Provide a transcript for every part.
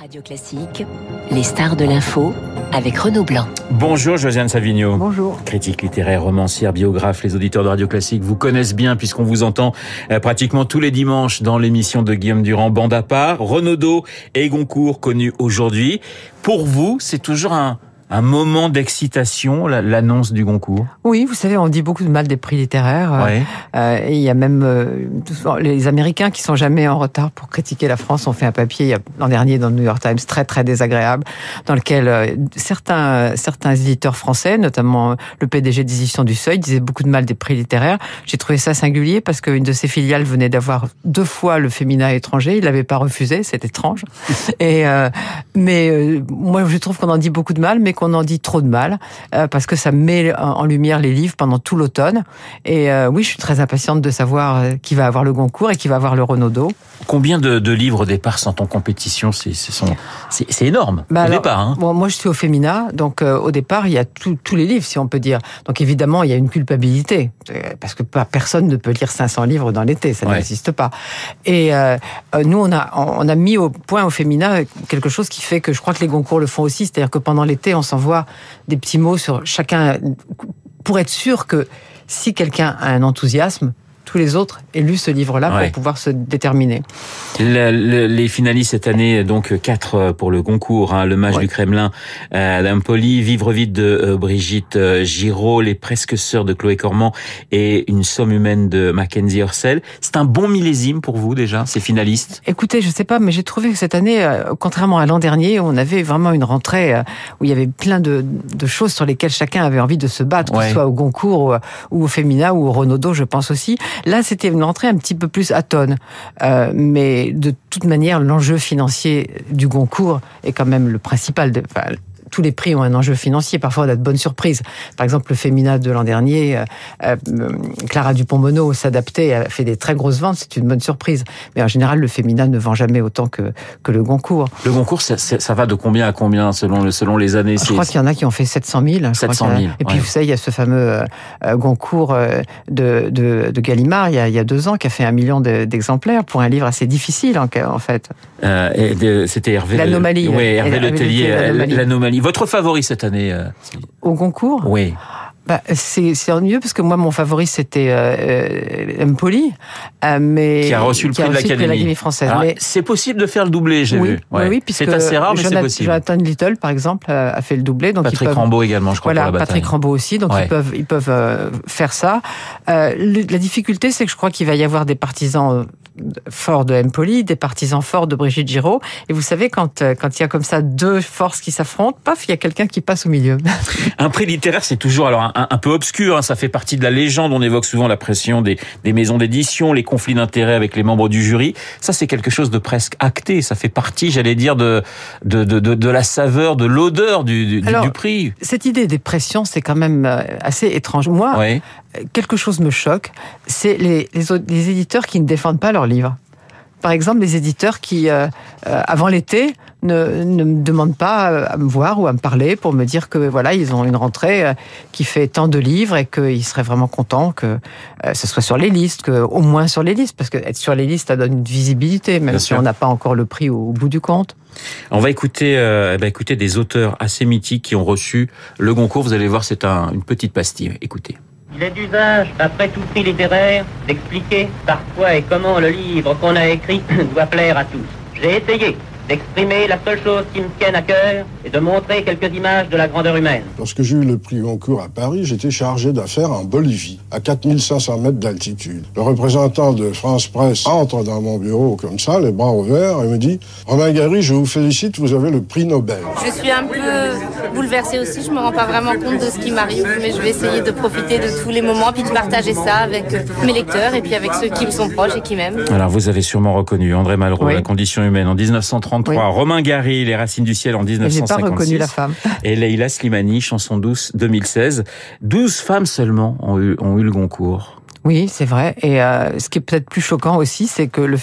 Radio Classique, les stars de l'info avec Renaud Blanc. Bonjour Josiane Savigno. Bonjour. Critique littéraire, romancière, biographe, les auditeurs de Radio Classique vous connaissent bien puisqu'on vous entend euh, pratiquement tous les dimanches dans l'émission de Guillaume Durand, Bande à part. Renaudot et Goncourt connus aujourd'hui. Pour vous, c'est toujours un, un moment d'excitation, l'annonce du Goncourt? Oui, vous savez, on dit beaucoup de mal des prix littéraires. Ouais. Euh, et il y a même euh, les Américains qui sont jamais en retard pour critiquer la France ont fait un papier l'an dernier dans le New York Times très très désagréable, dans lequel euh, certains certains éditeurs français, notamment le PDG d'édition du Seuil, disaient beaucoup de mal des prix littéraires. J'ai trouvé ça singulier parce qu'une de ses filiales venait d'avoir deux fois le féminin étranger, il l'avait pas refusé, c'est étrange. et euh, mais euh, moi je trouve qu'on en dit beaucoup de mal, mais qu'on en dit trop de mal euh, parce que ça met en lumière les livres pendant tout l'automne. Et euh, oui, je suis très impatiente de savoir euh, qui va avoir le Goncourt et qui va avoir le Renaudot. Combien de, de livres au départ sont en compétition? C'est c'est énorme Bah au alors, départ. Hein. Bon, moi, je suis au Fémina, donc euh, au départ, il y a tout- tous les livres, si on peut dire. Donc évidemment, il y a une culpabilité, parce que personne ne peut lire 500 livres dans l'été, ça Ouais. n'existe pas. Et nous, on a, on a mis au point au Fémina quelque chose qui fait que je crois que les Goncourt le font aussi, c'est-à-dire que pendant l'été, on s'envoie des petits mots sur chacun, pour être sûr que si quelqu'un a un enthousiasme, tous les autres aient lu ce livre-là Ouais. pour pouvoir se déterminer. Le- le- les finalistes cette année, donc quatre pour le concours, hein, le Mage Ouais. du Kremlin euh, d'Impoli, Vivre vite de euh, Brigitte euh, Giraud, Les presque sœurs de Chloé Cormand et Une somme humaine de Mackenzie Orsel. C'est un bon millésime pour vous déjà, ces finalistes? Écoutez, je sais pas, mais j'ai trouvé que cette année, euh, contrairement à l'an dernier, on avait vraiment une rentrée euh, où il y avait plein de, de choses sur lesquelles chacun avait envie de se battre, que ce soit au Goncourt ou, ou au Fémina ou au Renaudot, je pense aussi. Là, c'était une rentrée un petit peu plus atone. Euh, mais de toute manière, l'enjeu financier du Goncourt est quand même le principal. De, enfin, tous les prix ont un enjeu financier. Parfois, on a de bonnes surprises. Par exemple, le Fémina de l'an dernier, euh, euh, Clara Dupont-Mono s'adaptait, a fait des très grosses ventes. C'est une bonne surprise. Mais en général, le Fémina ne vend jamais autant que, que le Goncourt. Le concours, ça, va de combien à combien selon, le, selon les années Je crois qu'il y en a qui ont fait 700 000. je crois 700 qu'il y en a. 000, Et puis, ouais. vous savez, il y a ce fameux euh, Goncourt de, de, de Gallimard, il y, a, il y a deux ans, qui a fait un million de- d'exemplaires pour un livre assez difficile, en, en fait. Euh, C'était Hervé. L'Anomalie, Oui. Hervé Letellier, l'Anomalie. Votre favori cette année euh, Au Goncourt Oui. bah, C'est c'est ennuyeux parce que moi, mon favori, c'était euh, euh, Empoli. euh, mais Qui a reçu le prix de l'Académie. française. Alors, mais C'est possible de faire le doublé, j'ai oui, vu. oui, Ouais. oui, puisque c'est assez rare, mais c'est Jonathan- possible. Jonathan Little, par exemple, a a fait le doublé. Donc ils Patrick peuvent- Rambaud également, je crois, Voilà, pour la bataille. Patrick Rambaud aussi, donc Ouais. ils peuvent ils peuvent euh, faire ça. Euh, la difficulté, c'est que je crois qu'il va y avoir des partisans euh, forts de Empoli, des partisans forts de Brigitte Giraud. Et vous savez, quand euh, quand il y a comme ça deux forces qui s'affrontent, paf, il y a quelqu'un qui passe au milieu. Un prix littéraire, c'est toujours alors un, un peu obscur. hein, ça fait partie de la légende. On évoque souvent la pression des, des maisons d'édition, les conflits d'intérêts avec les membres du jury. Ça, c'est quelque chose de presque acté. Ça fait partie, j'allais dire, de de, de, de, de la saveur, de l'odeur du, du, du- Alors, du prix. Cette idée des pressions, c'est quand même euh, assez étrange. Moi, Ouais. Quelque chose me choque, c'est les, les, éditeurs qui ne défendent pas leurs livres. Par exemple, les éditeurs qui, euh, euh, avant l'été, ne, ne me demandent pas euh, à me voir ou à me parler pour me dire que voilà, ils ont une rentrée qui fait tant de livres et qu'ils seraient vraiment contents que euh, ce soit sur les listes, que au moins sur les listes, parce que être sur les listes, ça donne une visibilité, même Bien si sûr. on n'a pas encore le prix au, au bout du compte. On va écouter, eh ben, écouter des auteurs assez mythiques qui ont reçu le Goncourt. Vous allez voir, c'est un, une petite pastille. Écoutez. Il est d'usage, après tout prix littéraire, d'expliquer parfois et comment le livre qu'on a écrit doit plaire à tous. J'ai essayé d'exprimer la seule chose qui me tienne à cœur et de montrer quelques images de la grandeur humaine. Lorsque j'ai eu le prix Goncourt à Paris, j'étais chargé d'affaires en Bolivie, à 4500 mètres d'altitude. Le représentant de France Presse entre dans mon bureau comme ça, les bras ouverts, et me dit « Romain Gary, je vous félicite, vous avez le prix Nobel. Je suis un peu bouleversée aussi, je me rends pas vraiment compte de ce qui m'arrive, mais je vais essayer de profiter de tous les moments, puis de partager ça avec euh, mes lecteurs et puis avec ceux qui me sont proches et qui m'aiment. Alors, vous avez sûrement reconnu André Malraux, Oui. La condition humaine en 1933, Oui. Romain Gary, Les racines du ciel en Mais j'ai pas 1956. reconnu la femme. Et Leila Slimani, chanson douce 2016. 12 femmes seulement ont eu, ont eu le Goncourt. Oui, c'est vrai. Et euh, ce qui est peut-être plus choquant aussi, c'est que le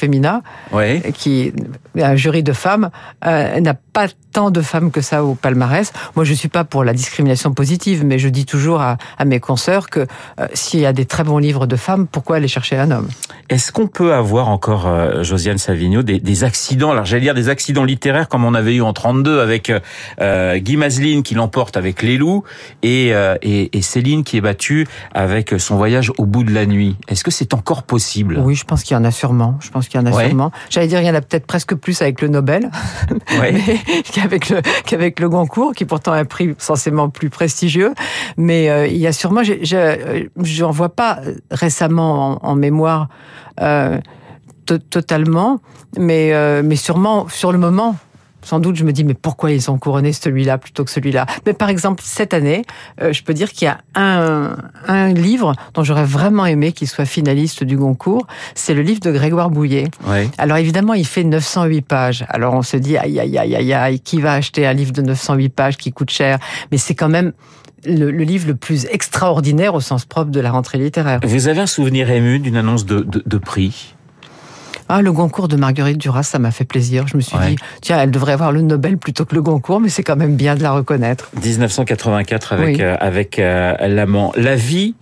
Ouais. qui est un jury de femmes, euh, n'a pas tant de femmes que ça au palmarès. Moi, je suis pas pour la discrimination positive, mais je dis toujours à, à mes consoeurs que euh, s'il y a des très bons livres de femmes, pourquoi aller chercher un homme? Est-ce qu'on peut avoir encore, Josiane Savigno, des, des accidents, alors j'allais dire des accidents littéraires comme on avait eu en 32 avec Guy Mazeline qui l'emporte avec Les Loups et, et, et Céline qui est battue avec son voyage au bout de la nuit. Est-ce que c'est encore possible? Oui, je pense qu'il y en a sûrement. Je pense qu'il y en a Ouais. sûrement. J'allais dire, il y en a peut-être presque plus avec le Nobel Ouais. qu'avec le qu'avec le Goncourt, qui est pourtant un prix censément plus prestigieux. Mais euh, il y a sûrement, j'ai- euh, j'en vois pas récemment en, en mémoire euh, to- totalement, mais euh, mais sûrement sur le moment. Sans doute, je me dis, mais pourquoi ils ont couronné celui-là plutôt que celui-là? Mais par exemple, cette année, euh, je peux dire qu'il y a un, un livre dont j'aurais vraiment aimé qu'il soit finaliste du Goncourt. C'est le livre de Grégoire Bouillet. Alors évidemment, il fait 908 pages. Alors on se dit, aïe, aïe, aïe, aïe, aïe, qui va acheter un livre de 908 pages qui coûte cher? Mais c'est quand même le, le livre le plus extraordinaire au sens propre de la rentrée littéraire. Vous avez un souvenir ému d'une annonce de, de, de prix? Ah, le Goncourt de Marguerite Duras, ça m'a fait plaisir. Je me suis Ouais. dit, tiens, elle devrait avoir le Nobel plutôt que le Goncourt, mais c'est quand même bien de la reconnaître. 1984 avec Oui. euh, avec euh, l'amant. La vie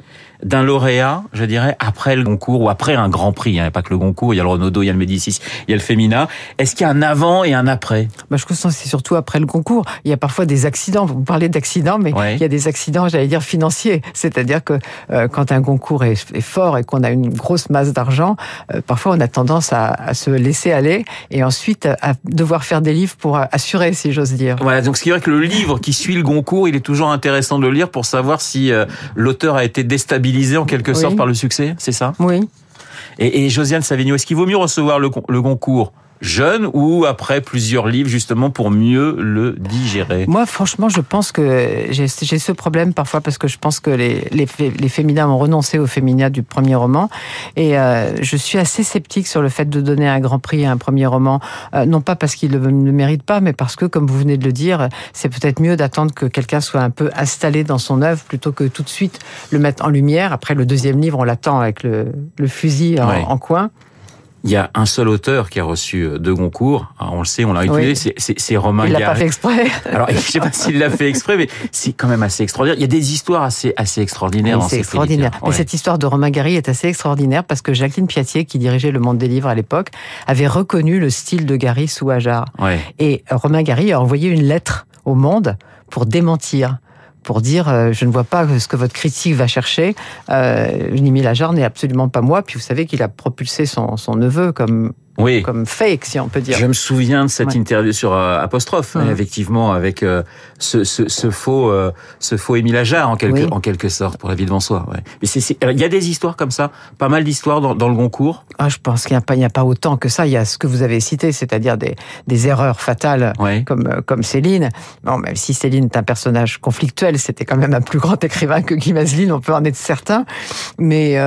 d'un lauréat, je dirais, après le Goncourt ou après un Grand Prix. Il n'y a pas que le Goncourt, il y a le Renaudot, il y a le Médicis, il y a le Femina. Est-ce qu'il y a un avant et un après? Bah, je pense que c'est surtout après le concours. Il y a parfois des accidents. Vous parlez d'accidents, mais Ouais. il y a des accidents, j'allais dire, financiers. C'est-à-dire que euh, quand un concours est, est fort et qu'on a une grosse masse d'argent, euh, parfois on a tendance à, à se laisser aller et ensuite à, à devoir faire des livres pour assurer, si j'ose dire. Voilà, donc ce qui est vrai que le livre qui suit le Goncourt, il est toujours intéressant de le lire pour savoir si euh, l'auteur a été déstabilisé en quelque Oui. sorte par le succès, c'est ça? Oui. et, et Josiane Savigno, est-ce qu'il vaut mieux recevoir le, le Goncourt? Jeune ou après plusieurs livres justement pour mieux le digérer? Moi, franchement, je pense que j'ai ce problème parfois parce que je pense que les, les, fé- les féminins ont renoncé au féminin du premier roman. Et euh, je suis assez sceptique sur le fait de donner un grand prix à un premier roman. Euh, non pas parce qu'il ne le mérite pas, mais parce que, comme vous venez de le dire, c'est peut-être mieux d'attendre que quelqu'un soit un peu installé dans son œuvre plutôt que tout de suite le mettre en lumière. Après, le deuxième livre, on l'attend avec le, le fusil en coin. Il y a un seul auteur qui a reçu euh, deux Goncourt. Alors, on le sait, on l'a Oui. c'est- Romain Il l'a pas Gary. fait exprès. Alors, je sais pas s'il l'a fait exprès, mais c'est quand même assez extraordinaire. Il y a des histoires assez, assez extraordinaires Oui, c'est ces extraordinaire. Mais cette histoire de Romain Gary est assez extraordinaire parce que Jacqueline Piatier, qui dirigeait le Monde des Livres à l'époque, avait reconnu le style de Gary sous Ajar. Ouais. Ouais. Et euh, Romain Gary a envoyé une lettre au Monde pour démentir pour dire euh, je ne vois pas ce que votre critique va chercher. Euh, Nimi n'est absolument pas moi. Puis vous savez qu'il a propulsé son, son neveu comme Oui. comme fake, si on peut dire. Je me souviens de cette Ouais. interview sur euh, apostrophe, Mhm. effectivement, avec euh, ce, ce, ce faux, euh, ce faux Émile Ajar en quelque, Oui. en quelque sorte pour la vie de François. Ouais. Mais c'est, il y a des histoires comme ça, pas mal d'histoires dans, dans le Goncourt. Ah, je pense qu'il n'y a pas, il n'y a pas autant que ça. Il y a ce que vous avez cité, c'est-à-dire des, des erreurs fatales Ouais. comme, comme Céline. Bon, même si Céline est un personnage conflictuel, c'était quand même un plus grand écrivain que Guy Mazeline, on peut en être certain. Mais,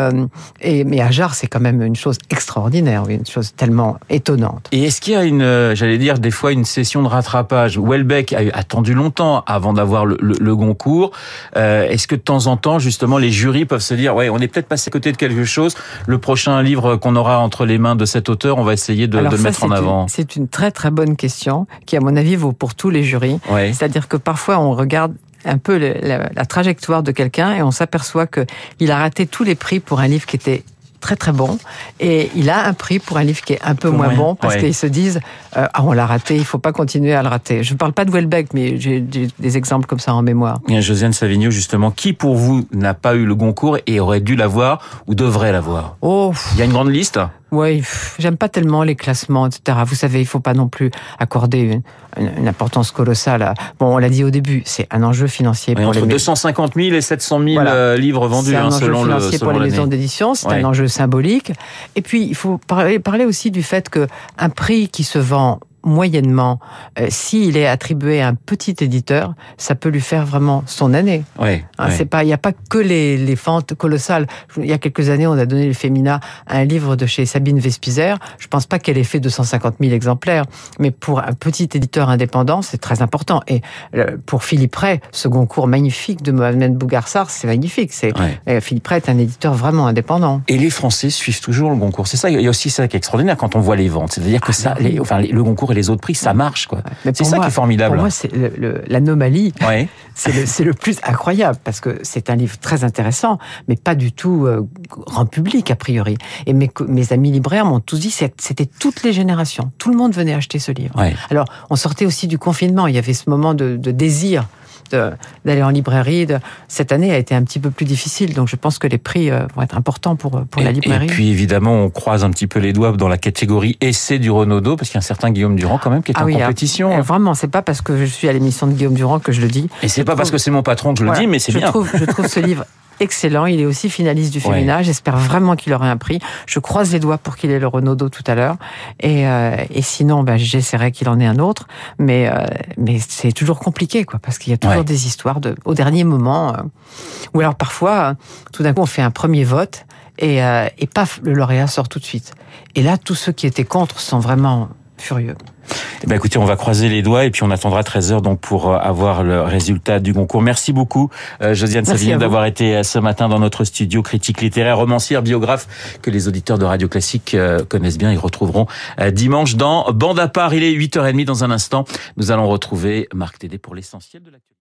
et, mais Ajar, c'est quand même une chose extraordinaire, une chose tellement étonnante. Et est-ce qu'il y a une, euh, j'allais dire des fois une session de rattrapage Welbeck a attendu longtemps avant d'avoir le, le, le Goncourt. Euh, est-ce que de temps en temps, justement, les jurys peuvent se dire, ouais, on est peut-être passé à côté de quelque chose. Le prochain livre qu'on aura entre les mains de cet auteur, on va essayer de, Alors de le mettre en avant? C'est une très très bonne question qui, à mon avis, vaut pour tous les jurys. Ouais. C'est-à-dire que parfois, on regarde un peu la, la trajectoire de quelqu'un et on s'aperçoit que il a raté tous les prix pour un livre qui était très très bon. Et il a un prix pour un livre qui est un peu Peu moins bon parce ouais. qu'ils se disent euh, ah on l'a raté il faut pas continuer à le rater. Je ne parle pas de Welbeck mais j'ai des exemples comme ça en mémoire. Bien, Josiane Savigno, justement, qui pour vous n'a pas eu le Goncourt et aurait dû l'avoir ou devrait l'avoir? Oh Il y a une grande liste? Oui, j'aime pas tellement les classements, etc. Vous savez, il faut pas non plus accorder une, une- une importance colossale. À... Bon, on l'a dit au début, c'est un enjeu financier pour Entre les 250 000 et 700 000 Voilà. euh, livres vendus, C'est un hein, enjeu selon le financier selon pour les maisons d'édition, c'est Ouais. un enjeu symbolique. Et puis, il faut parler, parler aussi du fait que un prix qui se vend moyennement, euh, s'il est attribué à un petit éditeur, ça peut lui faire vraiment son année. Ouais, Hein. C'est pas, il n'y a pas que les, les fentes colossales. Il y a quelques années, on a donné le Femina à un livre de chez Sabine Vespizer. Je pense pas qu'elle ait fait 250 000 exemplaires, mais pour un petit éditeur indépendant, c'est très important. Et euh, pour Philippe Ray, ce concours magnifique de Mohamed Bougarsar, c'est magnifique. C'est Ouais. euh, Philippe Ray est un éditeur vraiment indépendant. Et les Français suivent toujours le Goncourt. C'est ça, il y a aussi ça qui est extraordinaire quand on voit les ventes. C'est-à-dire que Ah, ça, oui. les- enfin, les- le Goncourt et les autres prix, ça marche, quoi. C'est ça moi- qui est formidable. Pour moi, c'est l'anomalie. Ouais. C'est le, plus incroyable parce que c'est un livre très intéressant, mais pas du tout euh, grand public a priori. Et mes, mes amis libraires m'ont tous dit c'était toutes les générations. Tout le monde venait acheter ce livre. Ouais. Alors, on sortait aussi du confinement. Il y avait ce moment de, de désir de- d'aller en librairie. De- Cette année a été un petit peu plus difficile, donc je pense que les prix euh, vont être importants pour, pour la librairie. Et puis évidemment, on croise un petit peu les doigts dans la catégorie essai du Renaudot, parce qu'il y a un certain Guillaume Durand quand même qui est Ah en oui, compétition. euh, Vraiment, c'est pas parce que je suis à l'émission de Guillaume Durand que je le dis. Et c'est pas parce que c'est mon patron que je le dis, mais c'est bien. Trouve, je trouve ce livre excellent. Il est aussi finaliste du Ouais. Fémina. J'espère vraiment qu'il aura un prix. Je croise les doigts pour qu'il ait le Renaudot tout à l'heure. Et, euh, et sinon, ben, j'essaierai qu'il en ait un autre. Mais, euh, mais c'est toujours compliqué, quoi, parce qu'il y a toujours Ouais. des histoires de, au dernier moment. euh, ou alors parfois, euh, tout d'un coup, on fait un premier vote et, euh, et paf, le lauréat sort tout de suite. Et là, tous ceux qui étaient contre sont vraiment furieux. Eh ben, écoutez, on va croiser les doigts et puis on attendra 13 heures donc pour euh, avoir le résultat du concours. Merci beaucoup, euh, Josiane Savignon, d'avoir été euh, ce matin dans notre studio critique littéraire, romancière, biographe que les auditeurs de Radio Classique euh, connaissent bien. Ils retrouveront euh, dimanche dans Bande à part. Il est 8h30 dans un instant. Nous allons retrouver Marc Tédé pour l'essentiel de l'actualité.